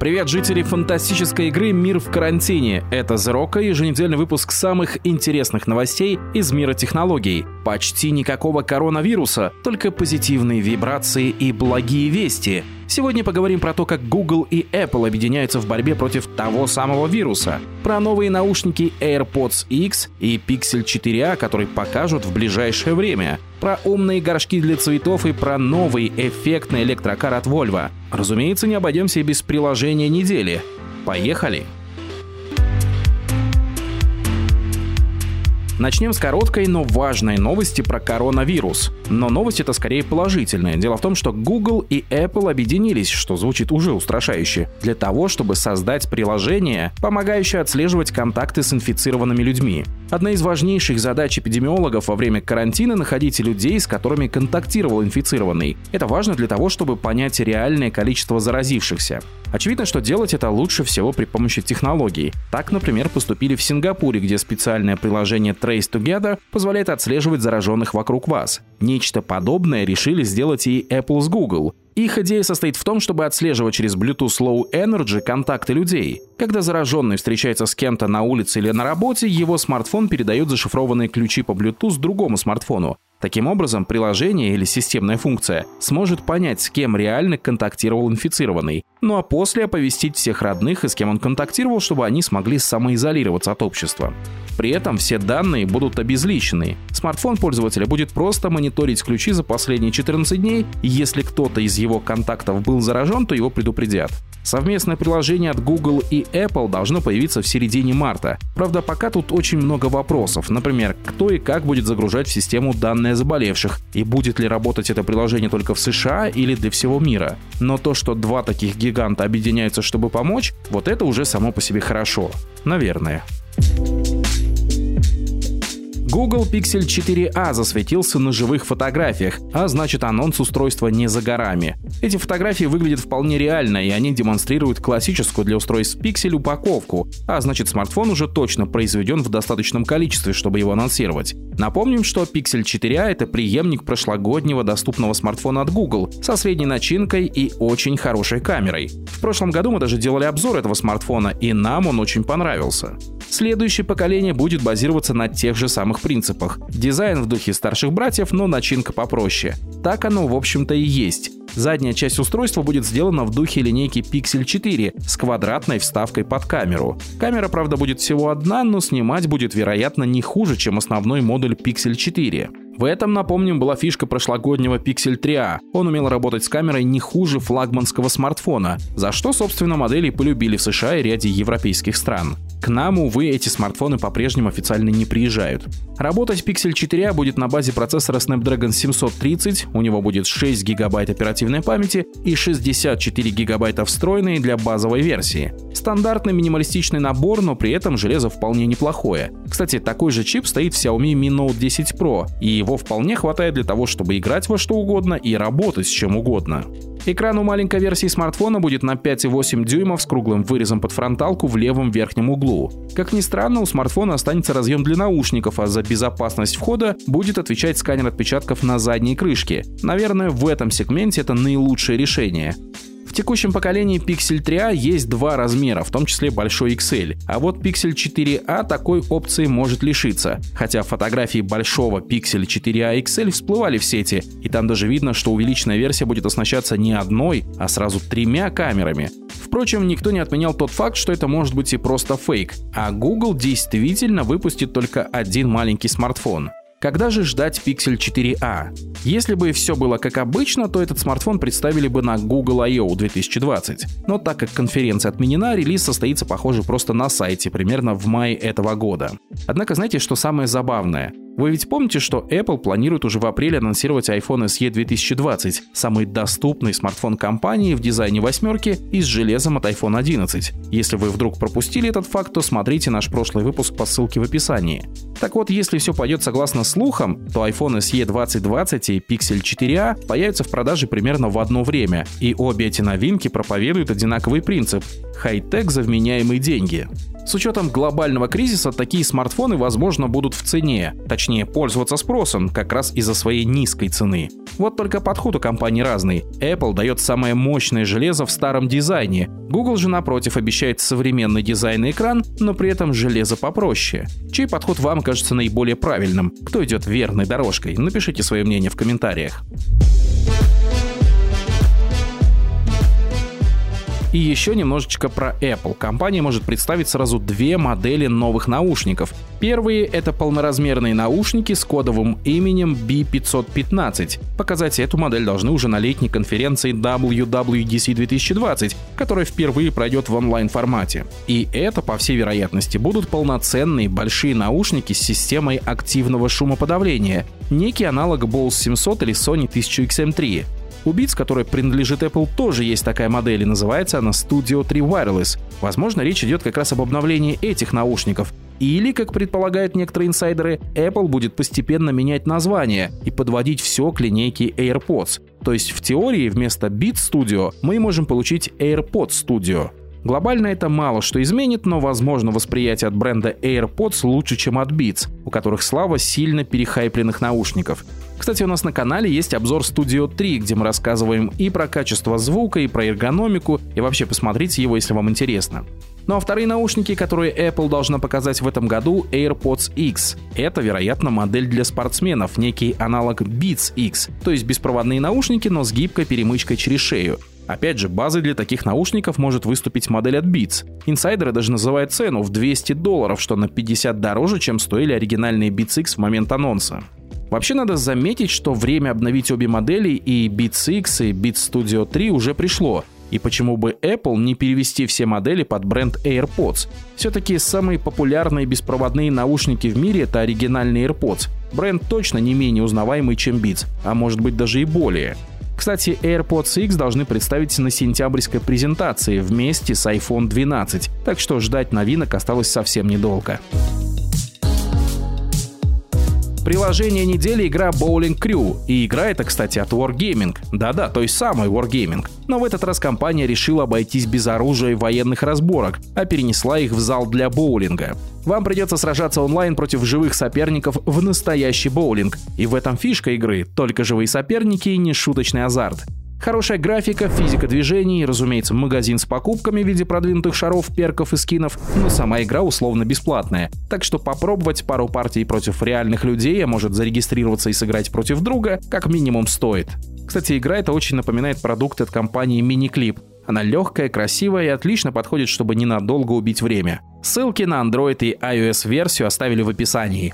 Привет, жители фантастической игры «Мир в карантине». Это Зерока, еженедельный выпуск самых интересных новостей из мира технологий. Почти никакого коронавируса, только позитивные вибрации и благие вести. Сегодня поговорим про то, как Google и Apple объединяются в борьбе против того самого вируса, про новые наушники AirPods X и Pixel 4a, которые покажут в ближайшее время, про умные горшки для цветов и про новый эффектный электрокар от Volvo. Разумеется, не обойдемся и без приложения недели. Поехали! Начнем с короткой, но важной новости про коронавирус. Но новость это скорее положительная. Дело в том, что Google и Apple объединились, что звучит уже устрашающе, для того, чтобы создать приложение, помогающее отслеживать контакты с инфицированными людьми. Одна из важнейших задач эпидемиологов во время карантина – находить людей, с которыми контактировал инфицированный. Это важно для того, чтобы понять реальное количество заразившихся. Очевидно, что делать это лучше всего при помощи технологий. Так, например, поступили в Сингапуре, где специальное приложение Trace Together позволяет отслеживать зараженных вокруг вас. Нечто подобное решили сделать и Apple с Google. Их идея состоит в том, чтобы отслеживать через Bluetooth Low Energy контакты людей. Когда зараженный встречается с кем-то на улице или на работе, его смартфон передает зашифрованные ключи по Bluetooth другому смартфону. Таким образом, приложение или системная функция сможет понять, с кем реально контактировал инфицированный, ну а после оповестить всех родных и с кем он контактировал, чтобы они смогли самоизолироваться от общества. При этом все данные будут обезличены. Смартфон пользователя будет просто мониторить ключи за последние 14 дней, и если кто-то из его контактов был заражен, то его предупредят. Совместное приложение от Google и Apple должно появиться в середине марта. Правда, пока тут очень много вопросов. Например, кто и как будет загружать в систему данные заболевших, и будет ли работать это приложение только в США или для всего мира. Но то, что два таких гиганта объединяются, чтобы помочь, вот это уже само по себе хорошо. Наверное. Google Pixel 4a засветился на живых фотографиях, а значит анонс устройства не за горами. Эти фотографии выглядят вполне реально, и они демонстрируют классическую для устройств Pixel упаковку, а значит смартфон уже точно произведен в достаточном количестве, чтобы его анонсировать. Напомним, что Pixel 4a это преемник прошлогоднего доступного смартфона от Google со средней начинкой и очень хорошей камерой. В прошлом году мы даже делали обзор этого смартфона, и нам он очень понравился. Следующее поколение будет базироваться на тех же самых принципах. Дизайн в духе старших братьев, но начинка попроще. Так оно, в общем-то, и есть. Задняя часть устройства будет сделана в духе линейки Pixel 4 с квадратной вставкой под камеру. Камера, правда, будет всего одна, но снимать будет, вероятно, не хуже, чем основной модуль Pixel 4. В этом, напомним, была фишка прошлогоднего Pixel 3a. Он умел работать с камерой не хуже флагманского смартфона, за что, собственно, модели полюбили в США и ряде европейских стран. К нам, увы, эти смартфоны по-прежнему официально не приезжают. Работать Pixel 4a будет на базе процессора Snapdragon 730, у него будет 6 гигабайт оперативной памяти и 64 гигабайта встроенные для базовой версии. Стандартный минималистичный набор, но при этом железо вполне неплохое. Кстати, такой же чип стоит в Xiaomi Mi Note 10 Pro, и его вполне хватает для того, чтобы играть во что угодно и работать с чем угодно. Экран у маленькой версии смартфона будет на 5,8 дюймов с круглым вырезом под фронталку в левом верхнем углу. Как ни странно, у смартфона останется разъем для наушников, а за безопасность входа будет отвечать сканер отпечатков на задней крышке. Наверное, в этом сегменте это наилучшее решение. Текущем поколении Pixel 3a есть два размера, в том числе большой XL. А вот Pixel 4a такой опции может лишиться. Хотя фотографии большого Pixel 4a XL всплывали в сети, и там даже видно, что увеличенная версия будет оснащаться не одной, а сразу тремя камерами. Впрочем, никто не отменял тот факт, что это может быть и просто фейк, а Google действительно выпустит только один маленький смартфон. Когда же ждать Pixel 4a? Если бы все было как обычно, то этот смартфон представили бы на Google I.O. 2020. Но так как конференция отменена, релиз состоится, похоже, просто на сайте примерно в мае этого года. Однако знаете, что самое забавное? Вы ведь помните, что Apple планирует уже в апреле анонсировать iPhone SE 2020, самый доступный смартфон компании в дизайне восьмерки и с железом от iPhone 11. Если вы вдруг пропустили этот факт, то смотрите наш прошлый выпуск по ссылке в описании. Так вот, если все пойдет согласно слухам, то iPhone SE 2020 и Pixel 4a появятся в продаже примерно в одно время, и обе эти новинки проповедуют одинаковый принцип – хай-тек за вменяемые деньги. С учетом глобального кризиса такие смартфоны, возможно, будут в цене. Точнее, пользоваться спросом, как раз из-за своей низкой цены. Вот только подход у компании разный. Apple дает самое мощное железо в старом дизайне. Google же, напротив, обещает современный дизайн и экран, но при этом железо попроще. Чей подход вам кажется наиболее правильным? Кто идет верной дорожкой? Напишите свое мнение в комментариях. И еще немножечко про Apple. Компания может представить сразу две модели новых наушников. Первые — это полноразмерные наушники с кодовым именем B515. Показать эту модель должны уже на летней конференции WWDC 2020, которая впервые пройдет в онлайн-формате. И это, по всей вероятности, будут полноценные большие наушники с системой активного шумоподавления, некий аналог Bose 700 или Sony 1000XM3. У Beats, которая принадлежит Apple, тоже есть такая модель, и называется она Studio 3 Wireless. Возможно, речь идет как раз об обновлении этих наушников. Или, как предполагают некоторые инсайдеры, Apple будет постепенно менять название и подводить все к линейке AirPods. То есть в теории вместо Beats Studio мы можем получить AirPods Studio. Глобально это мало что изменит, но возможно восприятие от бренда AirPods лучше, чем от Beats, у которых слава сильно перехайпленных наушников. Кстати, у нас на канале есть обзор Studio 3, где мы рассказываем и про качество звука, и про эргономику, и вообще посмотрите его, если вам интересно. Ну а вторые наушники, которые Apple должна показать в этом году, AirPods X. Это, вероятно, модель для спортсменов, некий аналог Beats X, то есть беспроводные наушники, но с гибкой перемычкой через шею. Опять же, базой для таких наушников может выступить модель от Beats. Инсайдеры даже называют цену в 200 долларов, что на 50 дороже, чем стоили оригинальные Beats X в момент анонса. Вообще надо заметить, что время обновить обе модели и Beats X и Beats Studio 3 уже пришло. И почему бы Apple не перевести все модели под бренд AirPods? Все-таки самые популярные беспроводные наушники в мире это оригинальные AirPods. Бренд точно не менее узнаваемый, чем Beats, а может быть даже и более. Кстати, AirPods X должны представить на сентябрьской презентации вместе с iPhone 12, так что ждать новинок осталось совсем недолго. Приложение недели игра Bowling Crew. И игра это, кстати, от Wargaming. Да-да, той самой Wargaming. Но в этот раз компания решила обойтись без оружия и военных разборок, а перенесла их в зал для боулинга. Вам придется сражаться онлайн против живых соперников в настоящий боулинг. И в этом фишка игры – только живые соперники и не шуточный азарт. Хорошая графика, физика движений, разумеется, магазин с покупками в виде продвинутых шаров, перков и скинов, но сама игра условно бесплатная. Так что попробовать пару партий против реальных людей, а может зарегистрироваться и сыграть против друга, как минимум стоит. Кстати, игра это очень напоминает продукт от компании Miniclip. Она легкая, красивая и отлично подходит, чтобы ненадолго убить время. Ссылки на Android и iOS версию оставили в описании.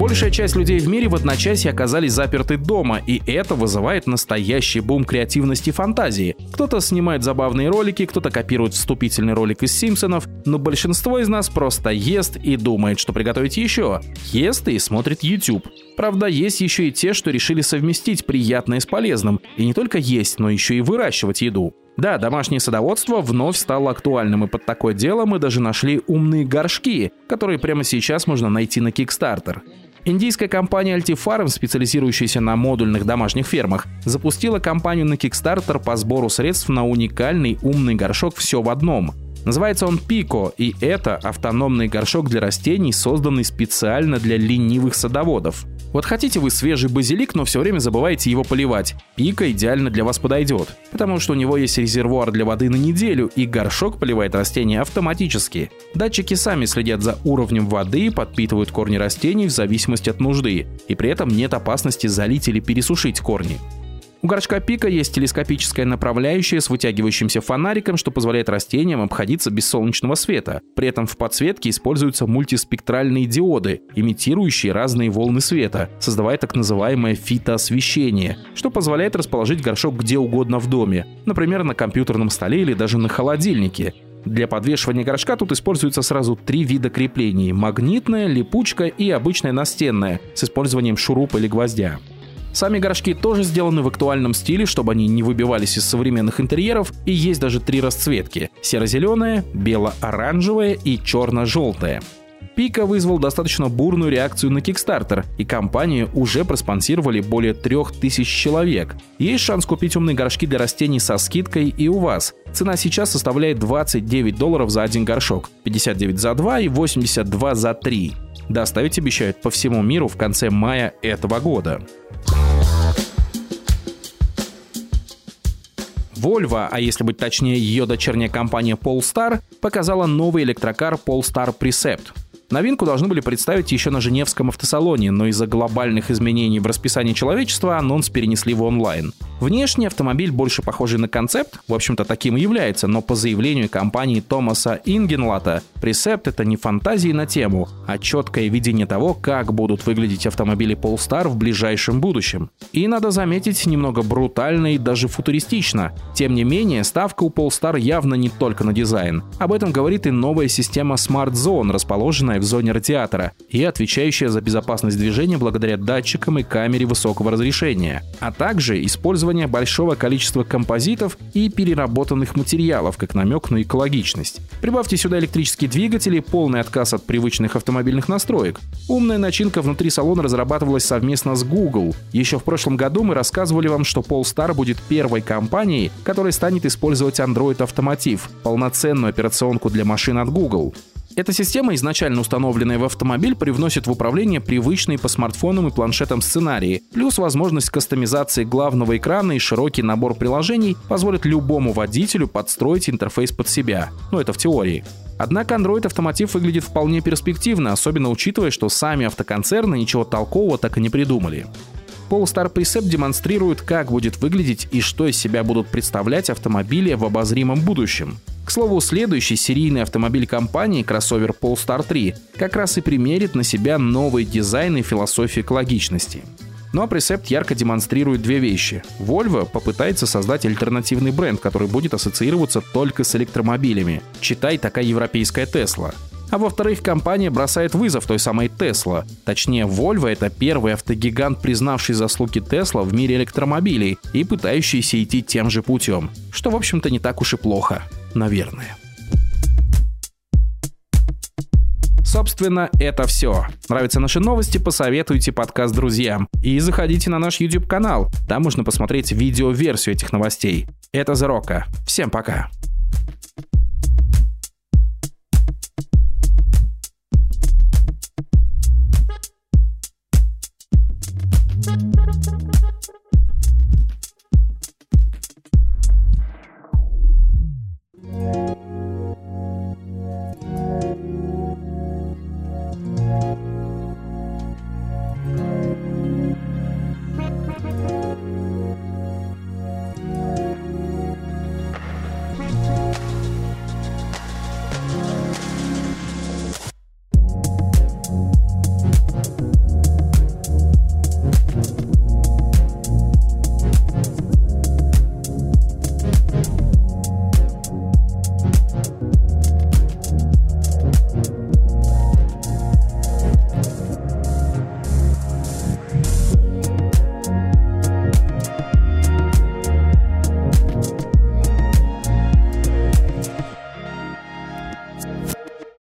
Большая часть людей в мире в одночасье оказались заперты дома, и это вызывает настоящий бум креативности и фантазии. Кто-то снимает забавные ролики, кто-то копирует вступительный ролик из Симпсонов, но большинство из нас просто ест и думает, что приготовить еще. Ест и смотрит YouTube. Правда, есть еще и те, что решили совместить приятное с полезным, и не только есть, но еще и выращивать еду. Да, домашнее садоводство вновь стало актуальным, и под такое дело мы даже нашли умные горшки, которые прямо сейчас можно найти на Kickstarter. Индийская компания Altifarm, специализирующаяся на модульных домашних фермах, запустила кампанию на Kickstarter по сбору средств на уникальный умный горшок «Все в одном». Называется он Пико, и это автономный горшок для растений, созданный специально для ленивых садоводов. Вот хотите вы свежий базилик, но все время забываете его поливать. Пика идеально для вас подойдет, потому что у него есть резервуар для воды на неделю, и горшок поливает растения автоматически. Датчики сами следят за уровнем воды подпитывают корни растений в зависимости от нужды, и при этом нет опасности залить или пересушить корни. У горшка пика есть телескопическая направляющая с вытягивающимся фонариком, что позволяет растениям обходиться без солнечного света. При этом в подсветке используются мультиспектральные диоды, имитирующие разные волны света, создавая так называемое фитоосвещение, что позволяет расположить горшок где угодно в доме, например, на компьютерном столе или даже на холодильнике. Для подвешивания горшка тут используются сразу три вида креплений – магнитная, липучка и обычная настенная с использованием шурупа или гвоздя. Сами горшки тоже сделаны в актуальном стиле, чтобы они не выбивались из современных интерьеров, и есть даже три расцветки – серо-зеленая, бело-оранжевая и черно-желтая. Пика вызвал достаточно бурную реакцию на Kickstarter, и компанию уже проспонсировали более 3000 человек. Есть шанс купить умные горшки для растений со скидкой и у вас. Цена сейчас составляет 29 долларов за один горшок, 59 за два и 82 за три. Доставить обещают по всему миру в конце мая этого года. Volvo, а если быть точнее ее дочерняя компания Polestar, показала новый электрокар Polestar Precept. Новинку должны были представить еще на Женевском автосалоне, но из-за глобальных изменений в расписании человечества анонс перенесли в онлайн. Внешне автомобиль больше похожий на концепт, в общем-то таким и является, но по заявлению компании Томаса Ингенлата, Пресепт это не фантазии на тему, а четкое видение того, как будут выглядеть автомобили Polestar в ближайшем будущем. И надо заметить, немного брутально и даже футуристично. Тем не менее, ставка у Polestar явно не только на дизайн. Об этом говорит и новая система Smart Zone, расположенная в зоне радиатора и отвечающая за безопасность движения благодаря датчикам и камере высокого разрешения, а также использование большого количества композитов и переработанных материалов, как намек на экологичность. Прибавьте сюда электрические двигатели, полный отказ от привычных автомобильных настроек. Умная начинка внутри салона разрабатывалась совместно с Google. Еще в прошлом году мы рассказывали вам, что Polestar будет первой компанией, которая станет использовать Android Automotive, полноценную операционку для машин от Google. Эта система, изначально установленная в автомобиль, привносит в управление привычные по смартфонам и планшетам сценарии, плюс возможность кастомизации главного экрана и широкий набор приложений позволит любому водителю подстроить интерфейс под себя. Но это в теории. Однако Android Автомотив выглядит вполне перспективно, особенно учитывая, что сами автоконцерны ничего толкового так и не придумали. Polestar Precept демонстрирует, как будет выглядеть и что из себя будут представлять автомобили в обозримом будущем. К слову, следующий серийный автомобиль компании, кроссовер Polestar 3, как раз и примерит на себя новый дизайн и философию экологичности. Ну а Precept ярко демонстрирует две вещи. Volvo попытается создать альтернативный бренд, который будет ассоциироваться только с электромобилями. Читай такая европейская Tesla. А во-вторых, компания бросает вызов той самой Tesla. Точнее, Volvo — это первый автогигант, признавший заслуги Tesla в мире электромобилей и пытающийся идти тем же путем. Что, в общем-то, не так уж и плохо наверное. Собственно, это все. Нравятся наши новости, посоветуйте подкаст друзьям. И заходите на наш YouTube-канал. Там можно посмотреть видео-версию этих новостей. Это Rock. Всем пока.